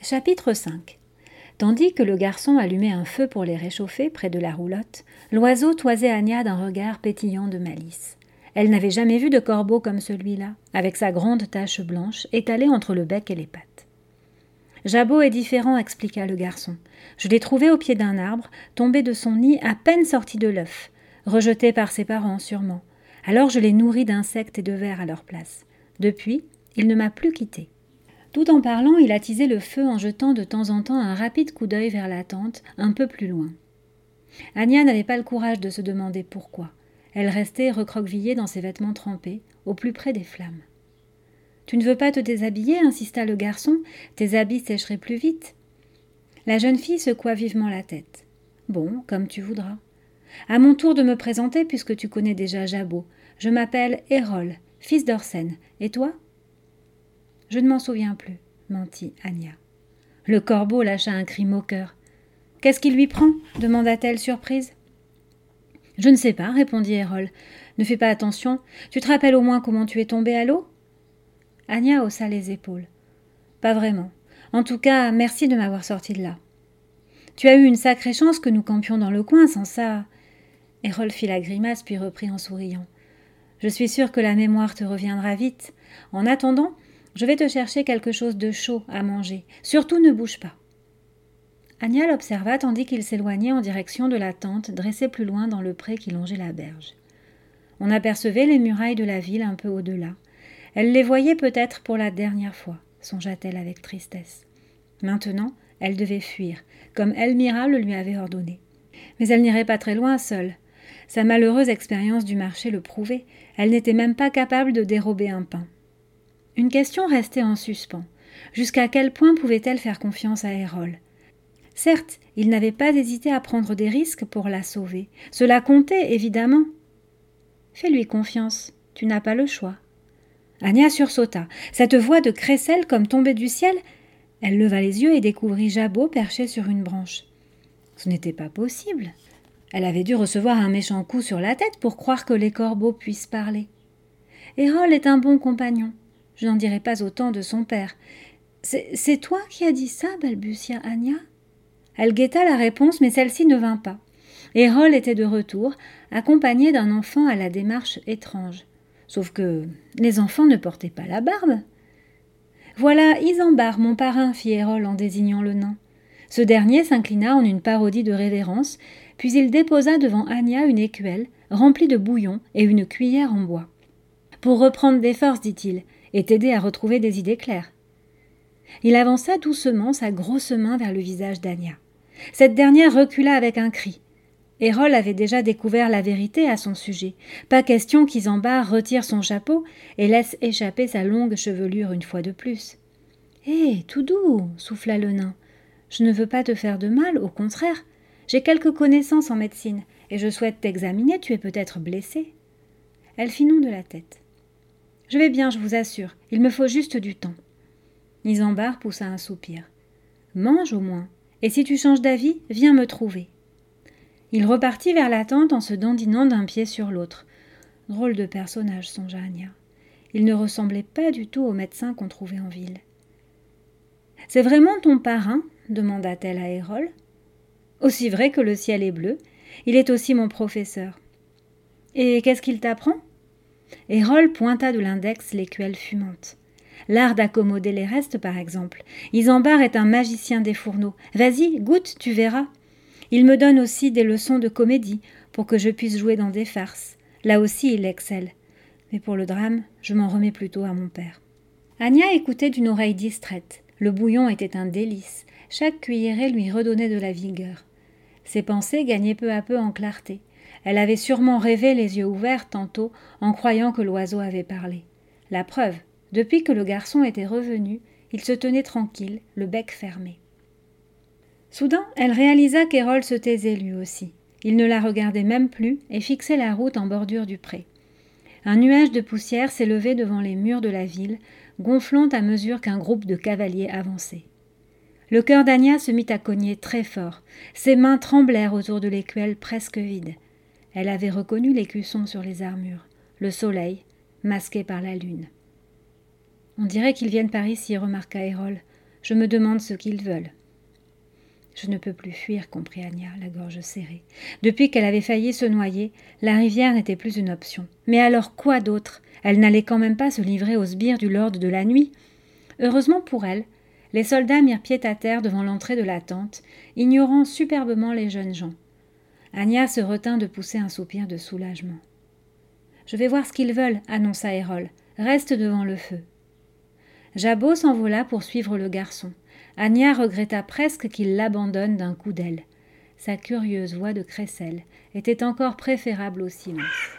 Chapitre 5 Tandis que le garçon allumait un feu pour les réchauffer près de la roulotte, l'oiseau toisait Anya d'un regard pétillant de malice. Elle n'avait jamais vu de corbeau comme celui-là, avec sa grande tache blanche étalée entre le bec et les pattes. Jabot est différent, expliqua le garçon. Je l'ai trouvé au pied d'un arbre, tombé de son nid à peine sorti de l'œuf, rejeté par ses parents sûrement. Alors je l'ai nourri d'insectes et de vers à leur place. Depuis, il ne m'a plus quitté. Tout en parlant, il attisait le feu en jetant de temps en temps un rapide coup d'œil vers la tente, un peu plus loin. Anya n'avait pas le courage de se demander pourquoi. Elle restait recroquevillée dans ses vêtements trempés, au plus près des flammes. Tu ne veux pas te déshabiller? insista le garçon. Tes habits sécheraient plus vite. La jeune fille secoua vivement la tête. Bon, comme tu voudras. À mon tour de me présenter, puisque tu connais déjà Jabot. Je m'appelle Hérol, fils d'Orsen. Et toi? Je ne m'en souviens plus, mentit Anya. Le corbeau lâcha un cri moqueur. Qu'est-ce qui lui prend demanda-t-elle surprise. Je ne sais pas, répondit Hérol. Ne fais pas attention. Tu te rappelles au moins comment tu es tombé à l'eau? Anya haussa les épaules. Pas vraiment. En tout cas, merci de m'avoir sorti de là. Tu as eu une sacrée chance que nous campions dans le coin, sans ça. Hérol fit la grimace puis reprit en souriant. Je suis sûr que la mémoire te reviendra vite. En attendant, je vais te chercher quelque chose de chaud à manger. Surtout ne bouge pas. Anya l'observa tandis qu'il s'éloignait en direction de la tente dressée plus loin dans le pré qui longeait la berge. On apercevait les murailles de la ville un peu au-delà. Elle les voyait peut-être pour la dernière fois, songea-t-elle avec tristesse. Maintenant, elle devait fuir, comme Elmira le lui avait ordonné. Mais elle n'irait pas très loin seule. Sa malheureuse expérience du marché le prouvait. Elle n'était même pas capable de dérober un pain. Une question restait en suspens. Jusqu'à quel point pouvait-elle faire confiance à Hérol Certes, il n'avait pas hésité à prendre des risques pour la sauver. Cela comptait, évidemment. Fais-lui confiance, tu n'as pas le choix. Anya sursauta. Cette voix de crécelle comme tombée du ciel. Elle leva les yeux et découvrit Jabot perché sur une branche. Ce n'était pas possible. Elle avait dû recevoir un méchant coup sur la tête pour croire que les corbeaux puissent parler. Hérol est un bon compagnon. Je n'en dirai pas autant de son père. C'est toi qui as dit ça balbutia Anya? Elle guetta la réponse, mais celle-ci ne vint pas. Hérol était de retour, accompagné d'un enfant à la démarche étrange. Sauf que les enfants ne portaient pas la barbe. Voilà Isambard, mon parrain, fit Hérol en désignant le nain. Ce dernier s'inclina en une parodie de révérence, puis il déposa devant Anya une écuelle remplie de bouillon et une cuillère en bois. Pour reprendre des forces, dit-il, et t'aider à retrouver des idées claires. Il avança doucement sa grosse main vers le visage d'Anya. Cette dernière recula avec un cri. Hérol avait déjà découvert la vérité à son sujet. Pas question qu'Isambard retire son chapeau et laisse échapper sa longue chevelure une fois de plus. Hé, tout doux, souffla le nain. Je ne veux pas te faire de mal, au contraire. J'ai quelques connaissances en médecine, et je souhaite t'examiner, tu es peut-être blessé. Elle fit non de la tête. Je vais bien, je vous assure. Il me faut juste du temps. Isambard poussa un soupir. Mange au moins. Et si tu changes d'avis, viens me trouver. Il repartit vers la tente en se dandinant d'un pied sur l'autre. Drôle de personnage, songea Anya. Il ne ressemblait pas du tout au médecin qu'on trouvait en ville. C'est vraiment ton parrain demanda-t-elle à Hérol. Aussi vrai que le ciel est bleu, il est aussi mon professeur. Et qu'est-ce qu'il t'apprend? Hérol pointa de l'index l'écuelle fumante. L'art d'accommoder les restes, par exemple. Isambard est un magicien des fourneaux. Vas-y, goûte, tu verras. Il me donne aussi des leçons de comédie pour que je puisse jouer dans des farces. Là aussi, il excelle. Mais pour le drame, je m'en remets plutôt à mon père. Anya écoutait d'une oreille distraite. Le bouillon était un délice. Chaque cuillerée lui redonnait de la vigueur. Ses pensées gagnaient peu à peu en clarté. Elle avait sûrement rêvé les yeux ouverts tantôt en croyant que l'oiseau avait parlé. La preuve, depuis que le garçon était revenu, il se tenait tranquille, le bec fermé. Soudain, elle réalisa qu'Hérol se taisait lui aussi. Il ne la regardait même plus et fixait la route en bordure du pré. Un nuage de poussière s'élevait devant les murs de la ville, gonflant à mesure qu'un groupe de cavaliers avançait. Le cœur d'Ania se mit à cogner très fort. Ses mains tremblèrent autour de l'écuelle presque vide. Elle avait reconnu l'écusson sur les armures, le soleil, masqué par la lune. On dirait qu'ils viennent par ici, remarqua Hérol. Je me demande ce qu'ils veulent. Je ne peux plus fuir, comprit Anya, la gorge serrée. Depuis qu'elle avait failli se noyer, la rivière n'était plus une option. Mais alors quoi d'autre? Elle n'allait quand même pas se livrer aux sbires du lord de la nuit? Heureusement pour elle, les soldats mirent pied à terre devant l'entrée de la tente, ignorant superbement les jeunes gens. Anya se retint de pousser un soupir de soulagement. Je vais voir ce qu'ils veulent, annonça Hérol. Reste devant le feu. Jabot s'envola pour suivre le garçon. Anya regretta presque qu'il l'abandonne d'un coup d'aile. Sa curieuse voix de crécelle était encore préférable au silence.